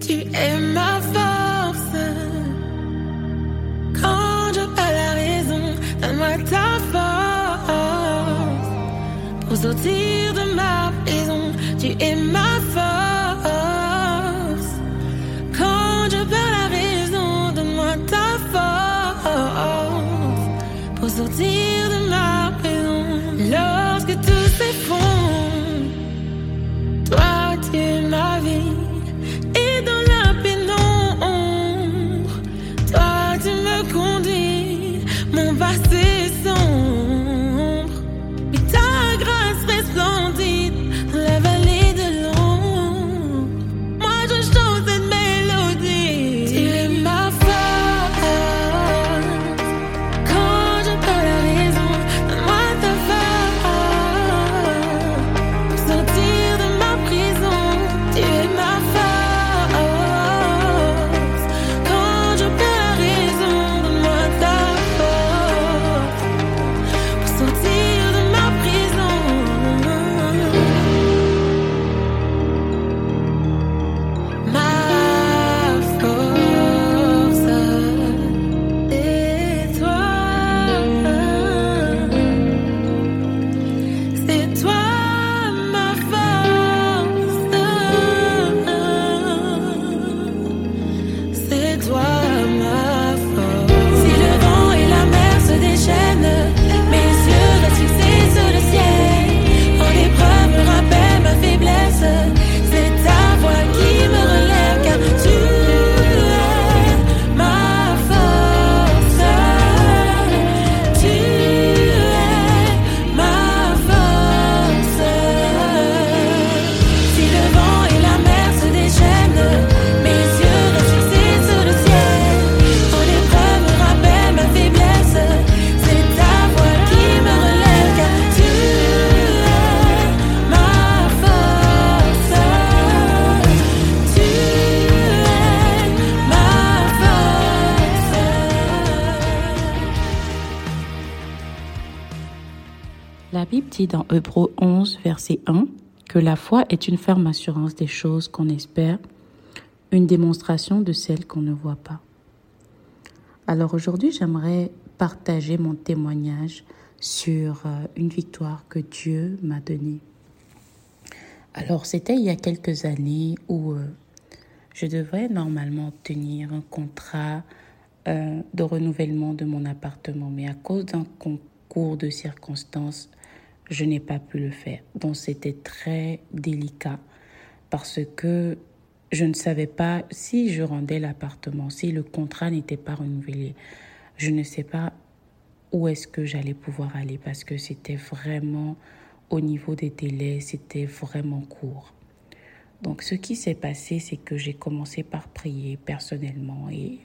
Tu es ma force. Quand je perds la raison, donne-moi ta force. Pour sortir de ma prison, tu es ma dans Hébreux 11, verset 1, que la foi est une ferme assurance des choses qu'on espère, une démonstration de celles qu'on ne voit pas. Alors aujourd'hui, j'aimerais partager mon témoignage sur euh, une victoire que Dieu m'a donnée. Alors c'était il y a quelques années où euh, je devrais normalement obtenir un contrat euh, de renouvellement de mon appartement, mais à cause d'un concours de circonstances, je n'ai pas pu le faire. Donc c'était très délicat parce que je ne savais pas si je rendais l'appartement, si le contrat n'était pas renouvelé. Je ne sais pas où est-ce que j'allais pouvoir aller parce que c'était vraiment au niveau des délais, c'était vraiment court. Donc ce qui s'est passé, c'est que j'ai commencé par prier personnellement et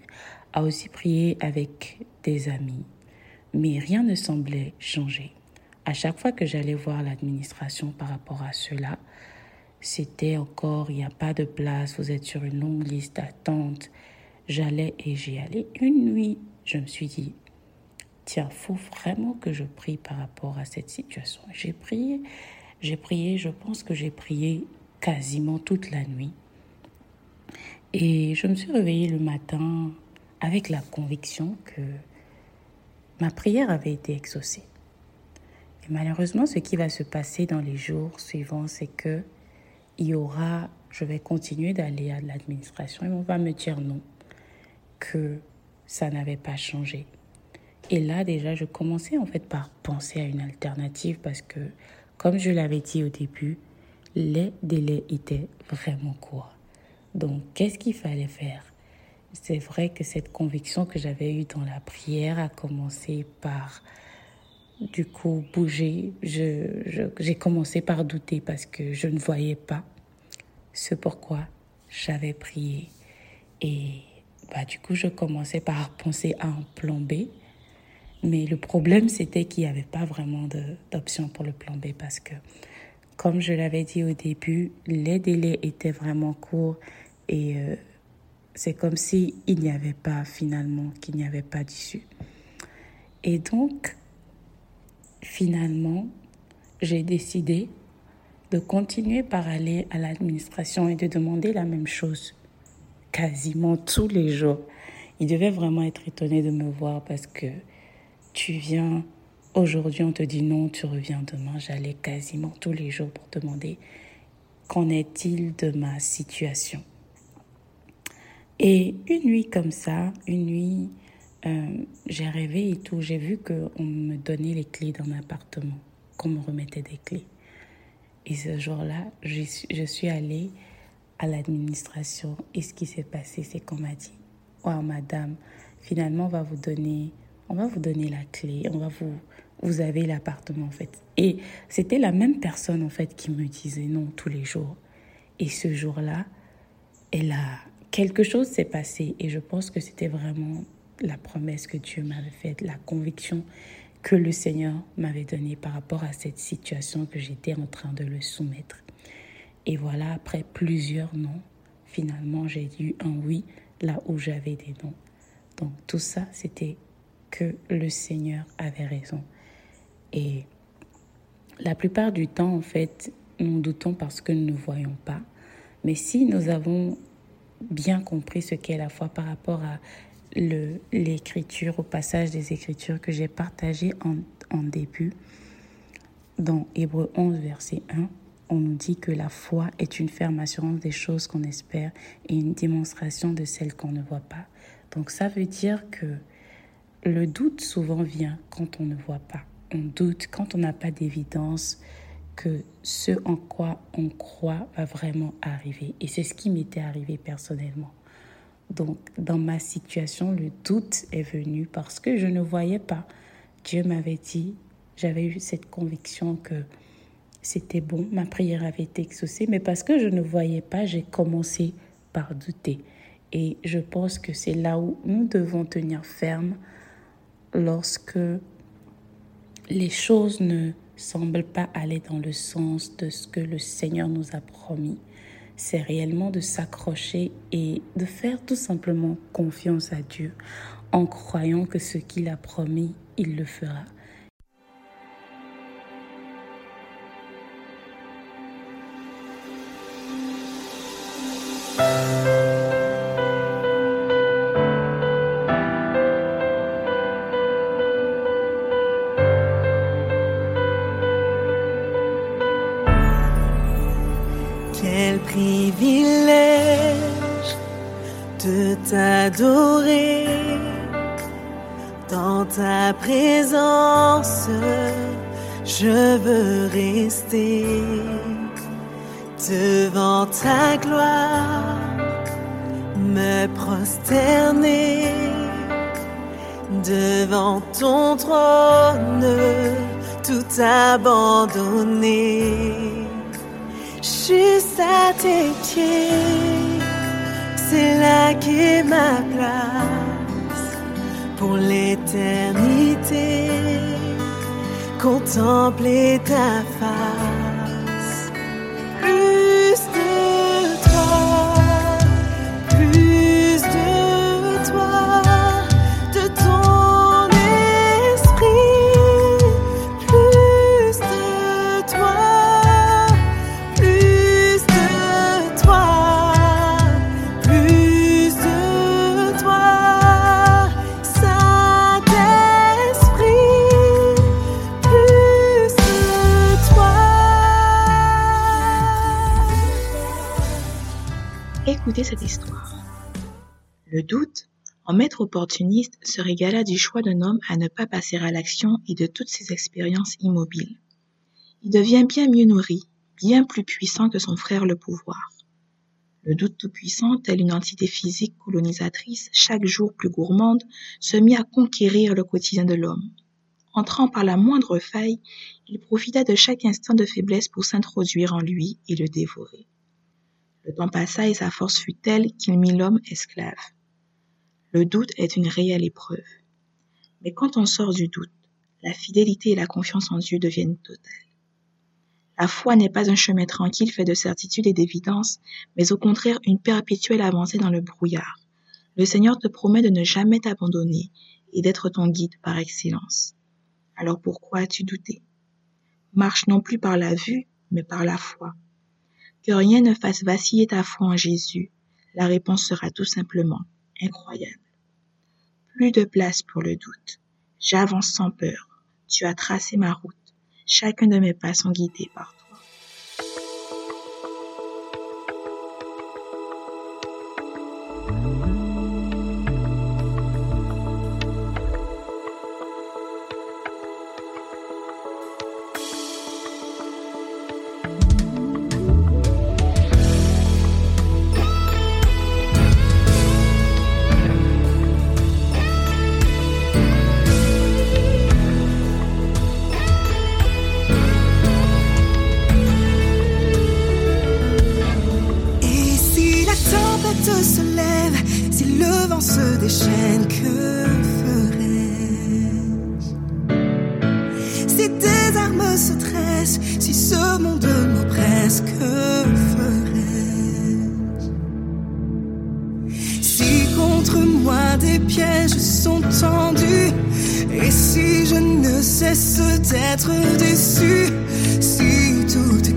à aussi prier avec des amis. Mais rien ne semblait changer. À chaque fois que j'allais voir l'administration par rapport à cela, c'était encore, il n'y a pas de place, vous êtes sur une longue liste d'attente. J'allais et j'y allais. Une nuit, je me suis dit, tiens, faut vraiment que je prie par rapport à cette situation. J'ai prié, j'ai prié, je pense que j'ai prié quasiment toute la nuit. Et je me suis réveillée le matin avec la conviction que ma prière avait été exaucée. Malheureusement, ce qui va se passer dans les jours suivants, c'est que il y aura, je vais continuer d'aller à l'administration et on va me dire non, que ça n'avait pas changé. Et là, déjà, je commençais en fait par penser à une alternative parce que, comme je l'avais dit au début, les délais étaient vraiment courts. Donc, qu'est-ce qu'il fallait faire? C'est vrai que cette conviction que j'avais eue dans la prière a commencé par, du coup, bouger. J'ai commencé par douter parce que je ne voyais pas ce pourquoi j'avais prié. Et bah, du coup, je commençais par penser à un plan B. Mais le problème, c'était qu'il n'y avait pas vraiment d'option pour le plan B parce que, comme je l'avais dit au début, les délais étaient vraiment courts et euh, c'est comme si il n'y avait pas finalement, qu'il n'y avait pas d'issue. Et donc, finalement, j'ai décidé de continuer par aller à l'administration et de demander la même chose quasiment tous les jours. Il devait vraiment être étonné de me voir parce que tu viens aujourd'hui, on te dit non, tu reviens demain. J'allais quasiment tous les jours pour demander qu'en est-il de ma situation. Et une nuit comme ça, une nuit, euh, j'ai rêvé et tout, j'ai vu qu'on me donnait les clés d'un appartement, qu'on me remettait des clés. Et ce jour-là, je suis allée à l'administration et ce qui s'est passé, c'est qu'on m'a dit, oh madame, finalement on va vous donner, on va vous donner la clé, on va vous, vous avez l'appartement en fait. Et c'était la même personne en fait qui me disait non tous les jours. Et ce jour-là, elle a quelque chose s'est passé et je pense que c'était vraiment la promesse que Dieu m'avait faite, la conviction que le Seigneur m'avait donnée par rapport à cette situation que j'étais en train de le soumettre. Et voilà, après plusieurs non, finalement j'ai eu un oui là où j'avais des non. Donc tout ça, c'était que le Seigneur avait raison. Et la plupart du temps, en fait, nous doutons parce que nous ne voyons pas. Mais si nous avons bien compris ce qu'est la foi par rapport à l'écriture, au passage des écritures que j'ai partagé en, en début, dans Hébreu 11, verset 1, on nous dit que la foi est une ferme assurance des choses qu'on espère et une démonstration de celles qu'on ne voit pas. Donc ça veut dire que le doute souvent vient quand on ne voit pas. On doute quand on n'a pas d'évidence que ce en quoi on croit va vraiment arriver. Et c'est ce qui m'était arrivé personnellement. Donc dans ma situation, le doute est venu parce que je ne voyais pas. Dieu m'avait dit, j'avais eu cette conviction que c'était bon, ma prière avait été exaucée, mais parce que je ne voyais pas, j'ai commencé par douter. Et je pense que c'est là où nous devons tenir ferme lorsque les choses ne semblent pas aller dans le sens de ce que le Seigneur nous a promis. C'est réellement de s'accrocher et de faire tout simplement confiance à Dieu en croyant que ce qu'il a promis, il le fera. Gloire, me prosterner devant ton trône, tout abandonner, juste à tes pieds c'est là qu'est ma place pour l'éternité. Contempler ta face. Opportuniste, se régala du choix d'un homme à ne pas passer à l'action et de toutes ses expériences immobiles. Il devient bien mieux nourri, bien plus puissant que son frère le pouvoir. Le doute tout-puissant, tel une entité physique colonisatrice, chaque jour plus gourmande, se mit à conquérir le quotidien de l'homme. Entrant par la moindre faille, il profita de chaque instant de faiblesse pour s'introduire en lui et le dévorer. Le temps passa et sa force fut telle qu'il mit l'homme esclave. Le doute est une réelle épreuve. Mais quand on sort du doute, la fidélité et la confiance en Dieu deviennent totales. La foi n'est pas un chemin tranquille fait de certitude et d'évidence, mais au contraire une perpétuelle avancée dans le brouillard. Le Seigneur te promet de ne jamais t'abandonner et d'être ton guide par excellence. Alors pourquoi as-tu douté? Marche non plus par la vue, mais par la foi. Que rien ne fasse vaciller ta foi en Jésus, La réponse sera tout simplement incroyable. Plus de place pour le doute. J'avance sans peur. Tu as tracé ma route. Chacun de mes pas sont guidés par si ce monde m'oppresse, que ferais-je Si contre moi des pièges sont tendus, et si je ne cesse d'être déçu, si tout est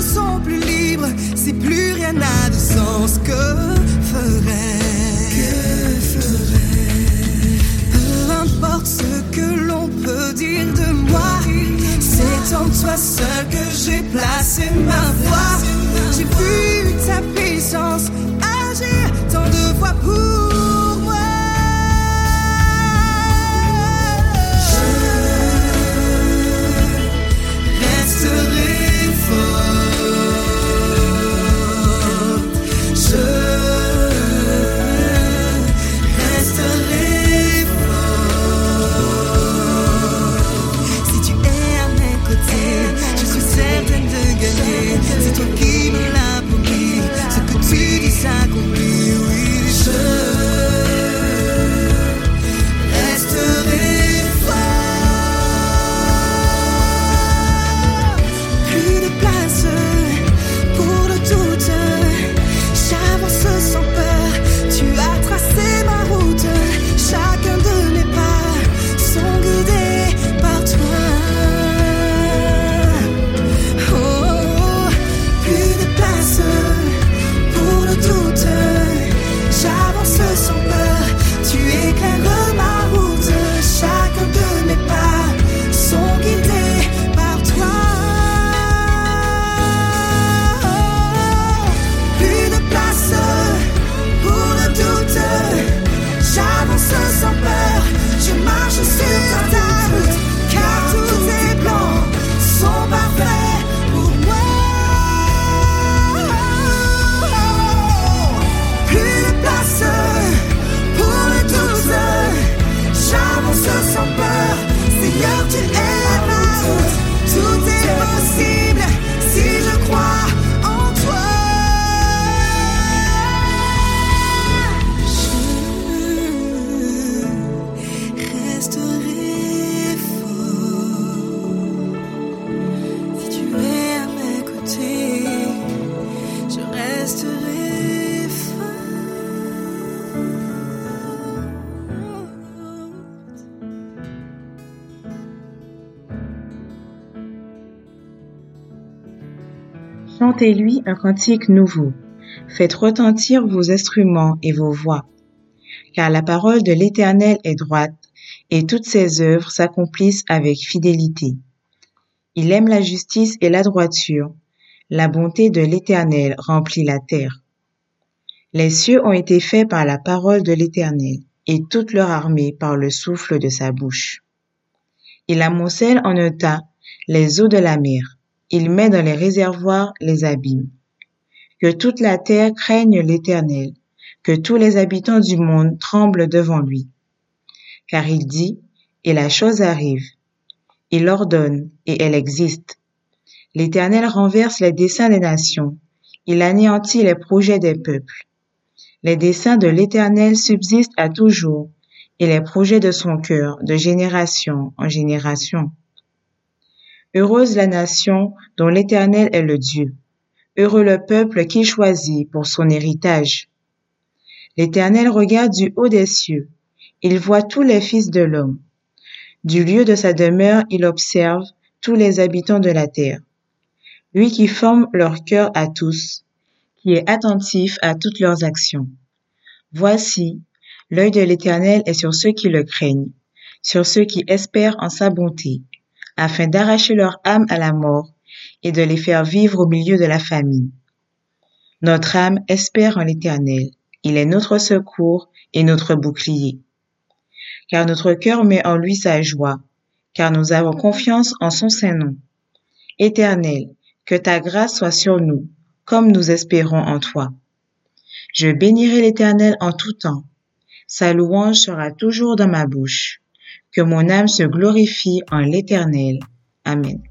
ne plus libres, si plus rien n'a de sens, que ferais-je Peu importe ce que l'on peut dire de moi, c'est en toi seul que j'ai placé ma voix. J'ai vu ta puissance agir. Tant de fois pour Chantez-lui un cantique nouveau. Faites retentir vos instruments et vos voix. Car la parole de l'Éternel est droite, et toutes ses œuvres s'accomplissent avec fidélité. Il aime la justice et la droiture. La bonté de l'Éternel remplit la terre. Les cieux ont été faits par la parole de l'Éternel, et toute leur armée par le souffle de sa bouche. Il amoncelle en un les eaux de la mer. Il met dans les réservoirs les abîmes. Que toute la terre craigne l'Éternel, que tous les habitants du monde tremblent devant lui. Car il dit, et la chose arrive. Il ordonne, et elle existe. L'Éternel renverse les desseins des nations, il anéantit les projets des peuples. Les desseins de l'Éternel subsistent à toujours, et les projets de son cœur de génération en génération. Heureuse la nation dont l'Éternel est le Dieu. Heureux le peuple qu'il choisit pour son héritage. L'Éternel regarde du haut des cieux. Il voit tous les fils de l'homme. Du lieu de sa demeure, il observe tous les habitants de la terre. Lui qui forme leur cœur à tous, qui est attentif à toutes leurs actions. Voici, l'œil de l'Éternel est sur ceux qui le craignent, sur ceux qui espèrent en sa bonté, afin d'arracher leur âme à la mort et de les faire vivre au milieu de la famine. Notre âme espère en l'Éternel, il est notre secours et notre bouclier. Car notre cœur met en lui sa joie, car nous avons confiance en son Saint-Nom. Éternel, que ta grâce soit sur nous, comme nous espérons en toi. Je bénirai l'Éternel en tout temps. Sa louange sera toujours dans ma bouche. Que mon âme se glorifie en l'Éternel. Amen.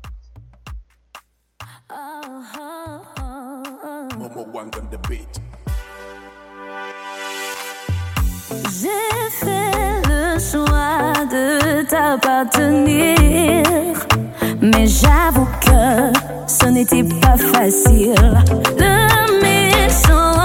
J'ai fait le choix de t'appartenir, mais j'avoue que ce n'était pas facile. Le méchant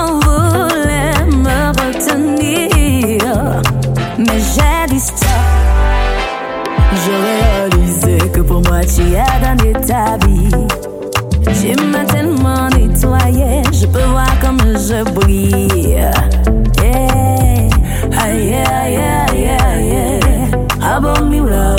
je réalisé que pour moi tu as donné ta vie. Tu m'as tellement nettoyé, je peux voir comme je brille. Yeah, ah, yeah, yeah, yeah, yeah. Above me.